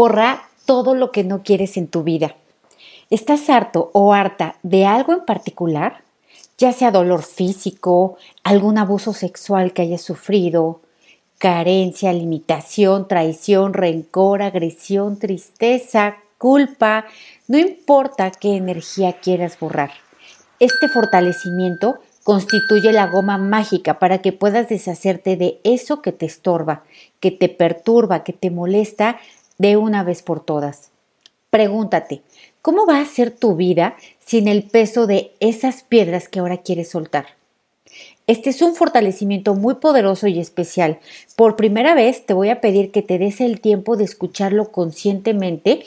Borra todo lo que no quieres en tu vida. ¿Estás harto o harta de algo en particular? Ya sea dolor físico, algún abuso sexual que hayas sufrido, carencia, limitación, traición, rencor, agresión, tristeza, culpa, no importa qué energía quieras borrar. Este fortalecimiento constituye la goma mágica para que puedas deshacerte de eso que te estorba, que te perturba, que te molesta de una vez por todas. Pregúntate, ¿cómo va a ser tu vida sin el peso de esas piedras que ahora quieres soltar? Este es un fortalecimiento muy poderoso y especial. Por primera vez te voy a pedir que te des el tiempo de escucharlo conscientemente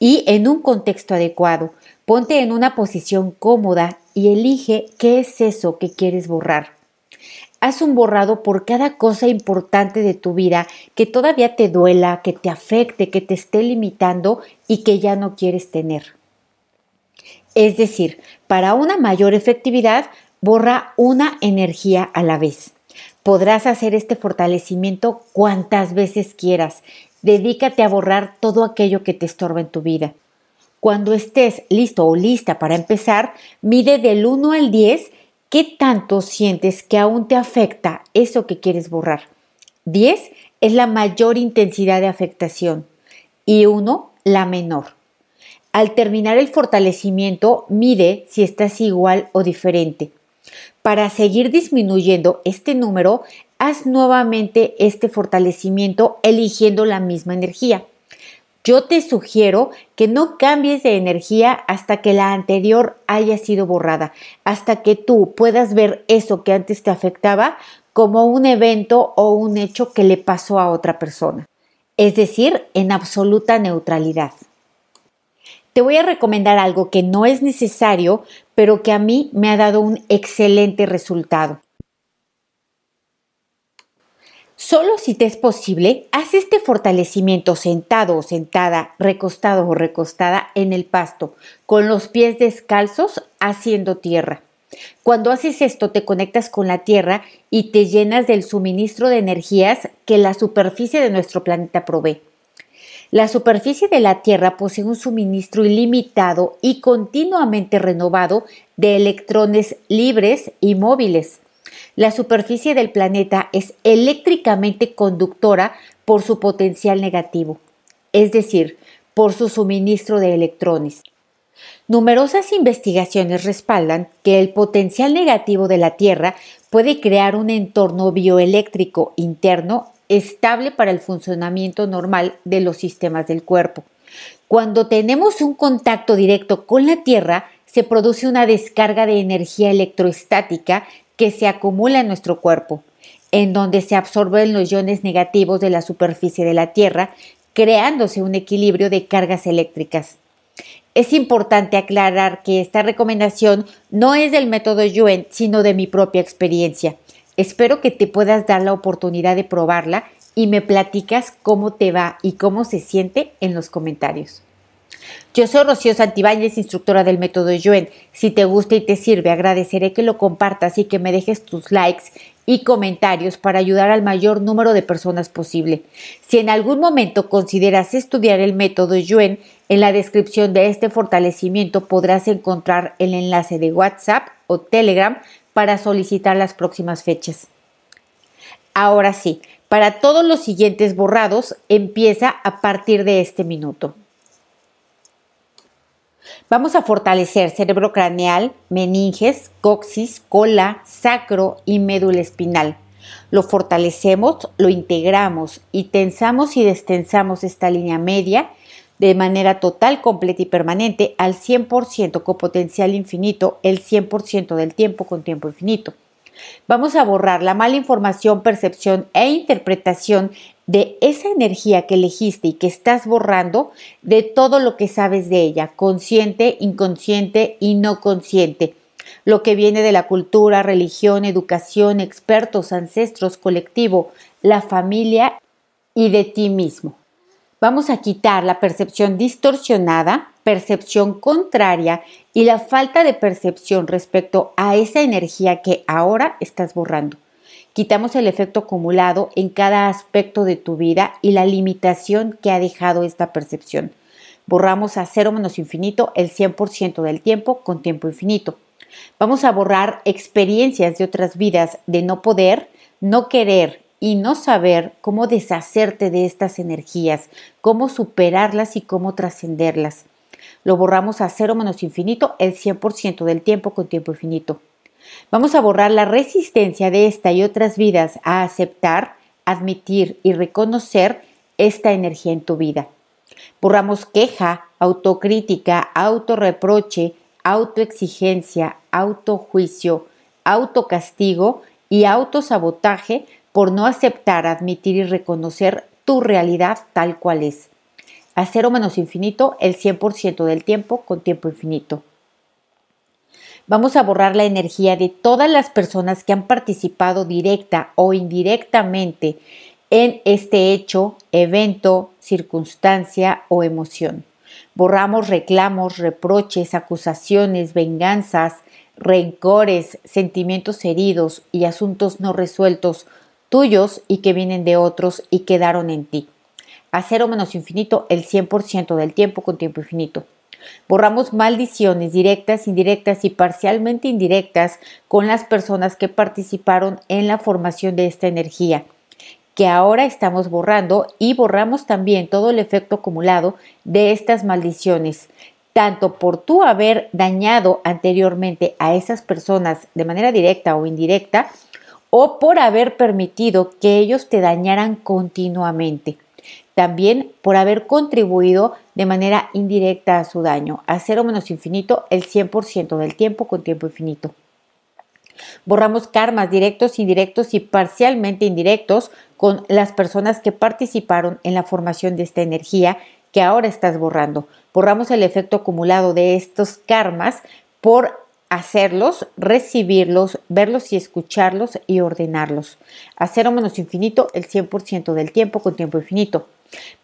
y en un contexto adecuado. Ponte en una posición cómoda y elige qué es eso que quieres borrar. Haz un borrado por cada cosa importante de tu vida que todavía te duela, que te afecte, que te esté limitando y que ya no quieres tener. Es decir, para una mayor efectividad, borra una energía a la vez. Podrás hacer este fortalecimiento cuantas veces quieras. Dedícate a borrar todo aquello que te estorba en tu vida. Cuando estés listo o lista para empezar, mide del 1 al 10 qué tanto sientes que aún te afecta eso que quieres borrar. 10 es la mayor intensidad de afectación y 1 la menor. Al terminar el fortalecimiento, mide si estás igual o diferente. Para seguir disminuyendo este número, haz nuevamente este fortalecimiento eligiendo la misma energía. Yo te sugiero que no cambies de energía hasta que la anterior haya sido borrada, hasta que tú puedas ver eso que antes te afectaba como un evento o un hecho que le pasó a otra persona. Es decir, en absoluta neutralidad. Te voy a recomendar algo que no es necesario, pero que a mí me ha dado un excelente resultado. Solo si te es posible, haz este fortalecimiento sentado o sentada, recostado o recostada en el pasto, con los pies descalzos haciendo tierra. Cuando haces esto te conectas con la tierra y te llenas del suministro de energías que la superficie de nuestro planeta provee. La superficie de la Tierra posee un suministro ilimitado y continuamente renovado de electrones libres y móviles. La superficie del planeta es eléctricamente conductora por su potencial negativo, es decir, por su suministro de electrones. Numerosas investigaciones respaldan que el potencial negativo de la Tierra puede crear un entorno bioeléctrico interno estable para el funcionamiento normal de los sistemas del cuerpo. Cuando tenemos un contacto directo con la Tierra, se produce una descarga de energía electroestática que se acumula en nuestro cuerpo, en donde se absorben los iones negativos de la superficie de la Tierra, creándose un equilibrio de cargas eléctricas. Es importante aclarar que esta recomendación no es del método Yuen, sino de mi propia experiencia. Espero que te puedas dar la oportunidad de probarla y me platicas cómo te va y cómo se siente en los comentarios. Yo soy Rocío Santibáñez, instructora del método Yuen. Si te gusta y te sirve, agradeceré que lo compartas y que me dejes tus likes y comentarios para ayudar al mayor número de personas posible. Si en algún momento consideras estudiar el método Yuen, en la descripción de este fortalecimiento podrás encontrar el enlace de WhatsApp o Telegram para solicitar las próximas fechas. Ahora sí, para todos los siguientes borrados empieza a partir de este minuto. Vamos a fortalecer cerebro craneal, meninges, coxis, cola, sacro y médula espinal. Lo fortalecemos, lo integramos y tensamos y destensamos esta línea media de manera total, completa y permanente al 100% con potencial infinito, el 100% del tiempo con tiempo infinito. Vamos a borrar la mala información, percepción e interpretación de esa energía que elegiste y que estás borrando de todo lo que sabes de ella, consciente, inconsciente y no consciente. Lo que viene de la cultura, religión, educación, expertos, ancestros, colectivo, la familia y de ti mismo. Vamos a quitar la percepción distorsionada, percepción contraria y la falta de percepción respecto a esa energía que ahora estás borrando. Quitamos el efecto acumulado en cada aspecto de tu vida y la limitación que ha dejado esta percepción. Borramos a cero menos infinito el 100% del tiempo con tiempo infinito. Vamos a borrar experiencias de otras vidas de no poder, no querer y no saber cómo deshacerte de estas energías, cómo superarlas y cómo trascenderlas. Lo borramos a cero menos infinito el 100% del tiempo con tiempo infinito. Vamos a borrar la resistencia de esta y otras vidas a aceptar, admitir y reconocer esta energía en tu vida. Borramos queja, autocrítica, autorreproche, autoexigencia, autojuicio, autocastigo y autosabotaje por no aceptar, admitir y reconocer tu realidad tal cual es. A cero menos infinito el 100% del tiempo con tiempo infinito. Vamos a borrar la energía de todas las personas que han participado directa o indirectamente en este hecho, evento, circunstancia o emoción. Borramos reclamos, reproches, acusaciones, venganzas, rencores, sentimientos heridos y asuntos no resueltos tuyos y que vienen de otros y quedaron en ti. A cero menos infinito el 100% del tiempo con tiempo infinito. Borramos maldiciones directas, indirectas y parcialmente indirectas con las personas que participaron en la formación de esta energía que ahora estamos borrando y borramos también todo el efecto acumulado de estas maldiciones, tanto por tú haber dañado anteriormente a esas personas de manera directa o indirecta, o por haber permitido que ellos te dañaran continuamente. También por haber contribuido de manera indirecta a su daño, a cero menos infinito el 100% del tiempo con tiempo infinito. Borramos karmas directos, indirectos y parcialmente indirectos con las personas que participaron en la formación de esta energía que ahora estás borrando. Borramos el efecto acumulado de estos karmas por hacerlos, recibirlos, verlos y escucharlos y ordenarlos. A cero menos infinito el 100% del tiempo con tiempo infinito.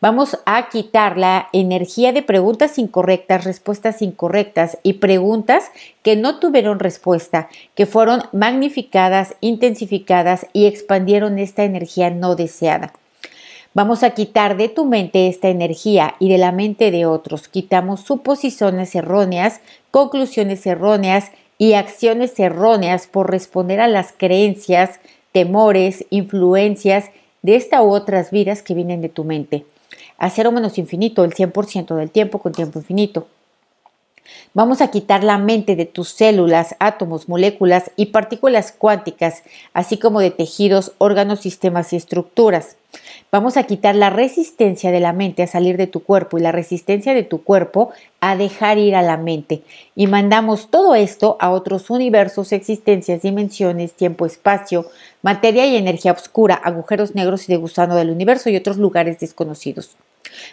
Vamos a quitar la energía de preguntas incorrectas, respuestas incorrectas y preguntas que no tuvieron respuesta, que fueron magnificadas, intensificadas y expandieron esta energía no deseada. Vamos a quitar de tu mente esta energía y de la mente de otros. Quitamos suposiciones erróneas, conclusiones erróneas y acciones erróneas por responder a las creencias, temores, influencias de esta u otras vidas que vienen de tu mente. A cero menos infinito, el 100% del tiempo con tiempo infinito. Vamos a quitar la mente de tus células, átomos, moléculas y partículas cuánticas, así como de tejidos, órganos, sistemas y estructuras. Vamos a quitar la resistencia de la mente a salir de tu cuerpo y la resistencia de tu cuerpo a dejar ir a la mente. Y mandamos todo esto a otros universos, existencias, dimensiones, tiempo, espacio, materia y energía oscura, agujeros negros y de gusano del universo y otros lugares desconocidos.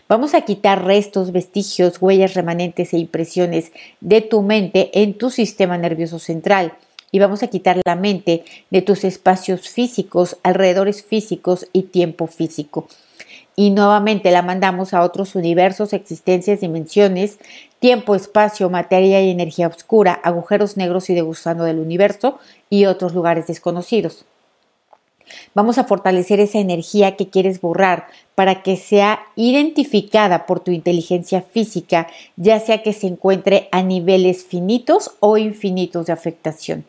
Vamos a quitar restos, vestigios, huellas remanentes e impresiones de tu mente en tu sistema nervioso central y vamos a quitar la mente de tus espacios físicos, alrededores físicos y tiempo físico. Y nuevamente la mandamos a otros universos, existencias, dimensiones, tiempo, espacio, materia y energía oscura, agujeros negros y de gusano del universo y otros lugares desconocidos. Vamos a fortalecer esa energía que quieres borrar para que sea identificada por tu inteligencia física, ya sea que se encuentre a niveles finitos o infinitos de afectación.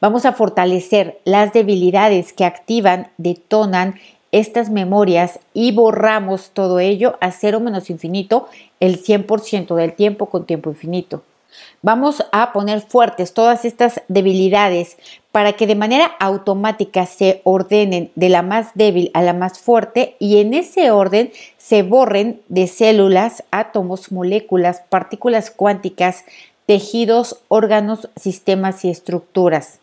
Vamos a fortalecer las debilidades que activan, detonan estas memorias y borramos todo ello a cero menos infinito el 100% del tiempo con tiempo infinito. Vamos a poner fuertes todas estas debilidades para que de manera automática se ordenen de la más débil a la más fuerte y en ese orden se borren de células, átomos, moléculas, partículas cuánticas, tejidos, órganos, sistemas y estructuras.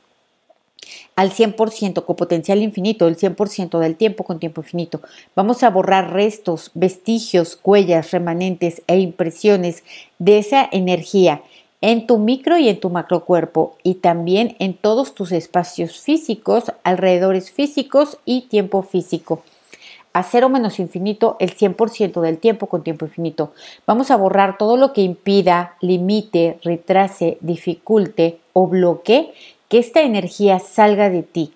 Al 100% con potencial infinito, el 100% del tiempo con tiempo infinito. Vamos a borrar restos, vestigios, huellas, remanentes e impresiones de esa energía en tu micro y en tu macrocuerpo y también en todos tus espacios físicos, alrededores físicos y tiempo físico a cero menos infinito el 100% del tiempo con tiempo infinito. Vamos a borrar todo lo que impida, limite, retrase, dificulte o bloquee que esta energía salga de ti.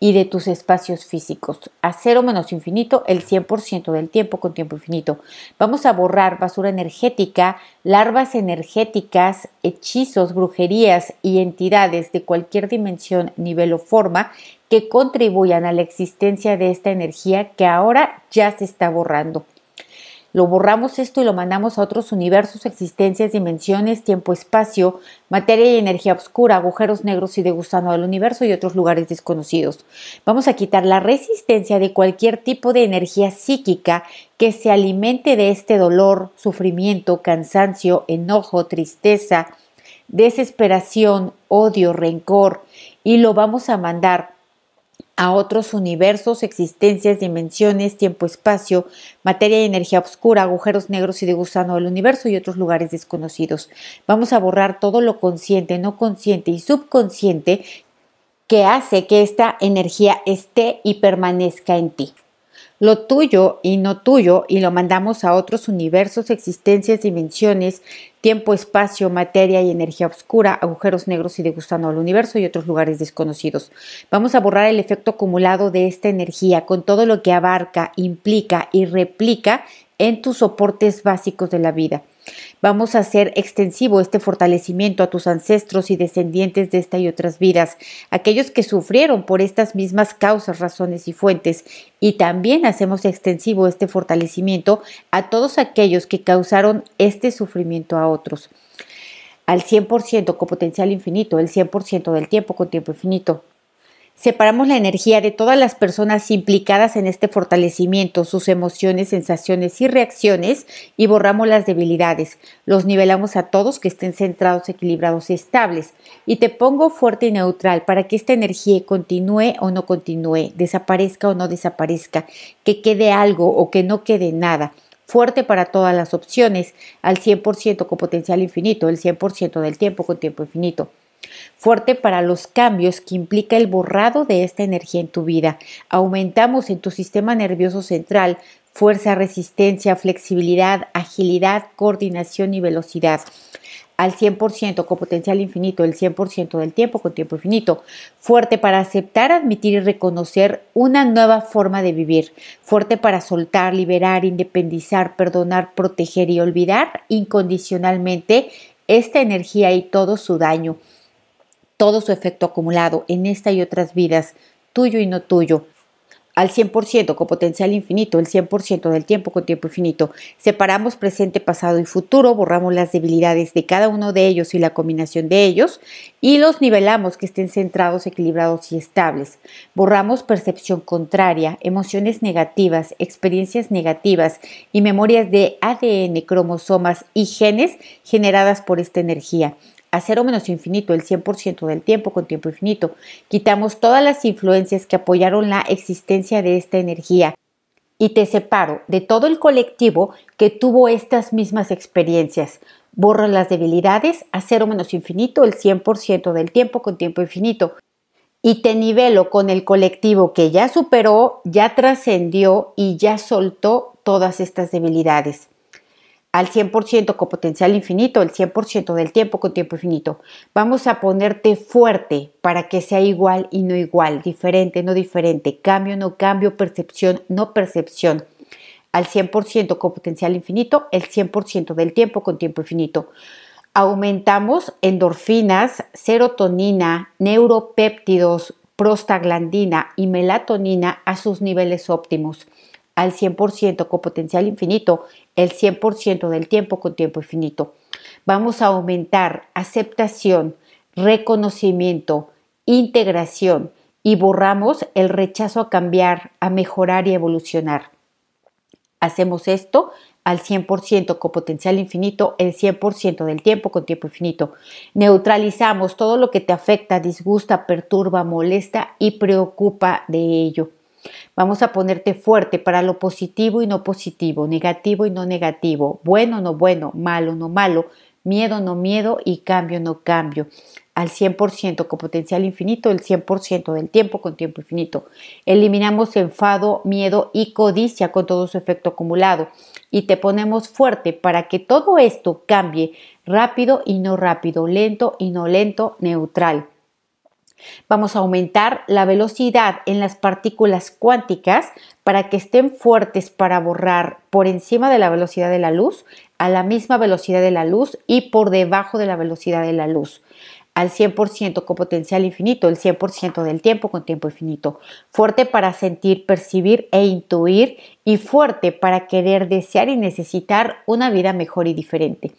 Y de tus espacios físicos. A cero menos infinito el 100% del tiempo con tiempo infinito. Vamos a borrar basura energética, larvas energéticas, hechizos, brujerías y entidades de cualquier dimensión, nivel o forma que contribuyan a la existencia de esta energía que ahora ya se está borrando. Lo borramos esto y lo mandamos a otros universos, existencias, dimensiones, tiempo, espacio, materia y energía oscura, agujeros negros y de gusano del universo y otros lugares desconocidos. Vamos a quitar la resistencia de cualquier tipo de energía psíquica que se alimente de este dolor, sufrimiento, cansancio, enojo, tristeza, desesperación, odio, rencor y lo vamos a mandar a otros universos, existencias, dimensiones, tiempo, espacio, materia y energía oscura, agujeros negros y de gusano del universo y otros lugares desconocidos. Vamos a borrar todo lo consciente, no consciente y subconsciente que hace que esta energía esté y permanezca en ti lo tuyo y no tuyo y lo mandamos a otros universos, existencias, dimensiones, tiempo, espacio, materia y energía oscura, agujeros negros y degustando al universo y otros lugares desconocidos. Vamos a borrar el efecto acumulado de esta energía con todo lo que abarca, implica y replica en tus soportes básicos de la vida. Vamos a hacer extensivo este fortalecimiento a tus ancestros y descendientes de esta y otras vidas, aquellos que sufrieron por estas mismas causas, razones y fuentes, y también hacemos extensivo este fortalecimiento a todos aquellos que causaron este sufrimiento a otros. Al 100% con potencial infinito, el 100% del tiempo con tiempo infinito. Separamos la energía de todas las personas implicadas en este fortalecimiento, sus emociones, sensaciones y reacciones y borramos las debilidades. Los nivelamos a todos que estén centrados, equilibrados y estables. Y te pongo fuerte y neutral para que esta energía continúe o no continúe, desaparezca o no desaparezca, que quede algo o que no quede nada fuerte para todas las opciones, al 100% con potencial infinito, el 100% del tiempo con tiempo infinito fuerte para los cambios que implica el borrado de esta energía en tu vida. Aumentamos en tu sistema nervioso central fuerza, resistencia, flexibilidad, agilidad, coordinación y velocidad. Al 100% con potencial infinito, el 100% del tiempo con tiempo infinito, fuerte para aceptar, admitir y reconocer una nueva forma de vivir, fuerte para soltar, liberar, independizar, perdonar, proteger y olvidar incondicionalmente esta energía y todo su daño todo su efecto acumulado en esta y otras vidas, tuyo y no tuyo, al 100% con potencial infinito, el 100% del tiempo con tiempo infinito. Separamos presente, pasado y futuro, borramos las debilidades de cada uno de ellos y la combinación de ellos y los nivelamos que estén centrados, equilibrados y estables. Borramos percepción contraria, emociones negativas, experiencias negativas y memorias de ADN, cromosomas y genes generadas por esta energía a cero menos infinito, el 100% del tiempo con tiempo infinito. Quitamos todas las influencias que apoyaron la existencia de esta energía y te separo de todo el colectivo que tuvo estas mismas experiencias. Borro las debilidades a cero menos infinito, el 100% del tiempo con tiempo infinito. Y te nivelo con el colectivo que ya superó, ya trascendió y ya soltó todas estas debilidades al 100% con potencial infinito, el 100% del tiempo con tiempo infinito. Vamos a ponerte fuerte para que sea igual y no igual, diferente, no diferente, cambio, no cambio, percepción, no percepción. Al 100% con potencial infinito, el 100% del tiempo con tiempo infinito. Aumentamos endorfinas, serotonina, neuropéptidos, prostaglandina y melatonina a sus niveles óptimos al 100% con potencial infinito, el 100% del tiempo con tiempo infinito. Vamos a aumentar aceptación, reconocimiento, integración y borramos el rechazo a cambiar, a mejorar y evolucionar. Hacemos esto al 100% con potencial infinito, el 100% del tiempo con tiempo infinito. Neutralizamos todo lo que te afecta, disgusta, perturba, molesta y preocupa de ello. Vamos a ponerte fuerte para lo positivo y no positivo, negativo y no negativo, bueno no bueno, malo no malo, miedo no miedo y cambio no cambio. Al 100% con potencial infinito, el 100% del tiempo con tiempo infinito. Eliminamos enfado, miedo y codicia con todo su efecto acumulado. Y te ponemos fuerte para que todo esto cambie rápido y no rápido, lento y no lento, neutral Vamos a aumentar la velocidad en las partículas cuánticas para que estén fuertes para borrar por encima de la velocidad de la luz, a la misma velocidad de la luz y por debajo de la velocidad de la luz al 100% con potencial infinito, el 100% del tiempo con tiempo infinito. Fuerte para sentir, percibir e intuir y fuerte para querer, desear y necesitar una vida mejor y diferente.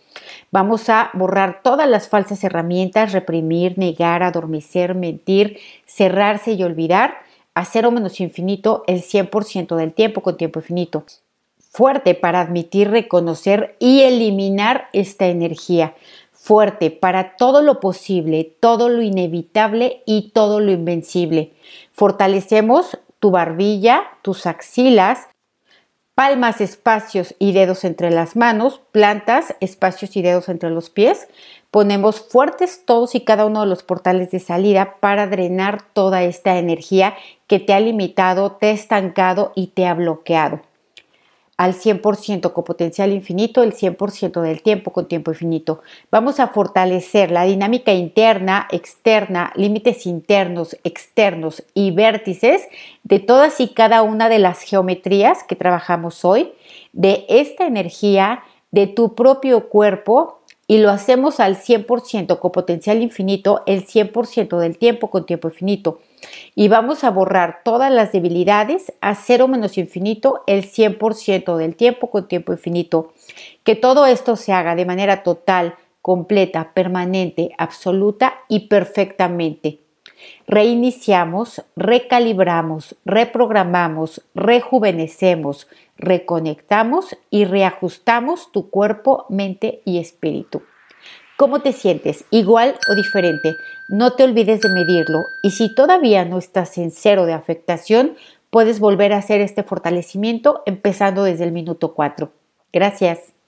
Vamos a borrar todas las falsas herramientas, reprimir, negar, adormecer, mentir, cerrarse y olvidar a cero menos infinito el 100% del tiempo con tiempo infinito fuerte para admitir, reconocer y eliminar esta energía fuerte para todo lo posible, todo lo inevitable y todo lo invencible. Fortalecemos tu barbilla, tus axilas, palmas, espacios y dedos entre las manos, plantas, espacios y dedos entre los pies. Ponemos fuertes todos y cada uno de los portales de salida para drenar toda esta energía que te ha limitado, te ha estancado y te ha bloqueado al 100% con potencial infinito, el 100% del tiempo con tiempo infinito. Vamos a fortalecer la dinámica interna, externa, límites internos, externos y vértices de todas y cada una de las geometrías que trabajamos hoy, de esta energía, de tu propio cuerpo y lo hacemos al 100% con potencial infinito, el 100% del tiempo con tiempo infinito y vamos a borrar todas las debilidades a cero menos infinito el 100% del tiempo con tiempo infinito. Que todo esto se haga de manera total, completa, permanente, absoluta y perfectamente. Reiniciamos, recalibramos, reprogramamos, rejuvenecemos, reconectamos y reajustamos tu cuerpo, mente y espíritu. ¿Cómo te sientes? ¿Igual o diferente? No te olvides de medirlo y si todavía no estás en cero de afectación, puedes volver a hacer este fortalecimiento empezando desde el minuto 4. Gracias.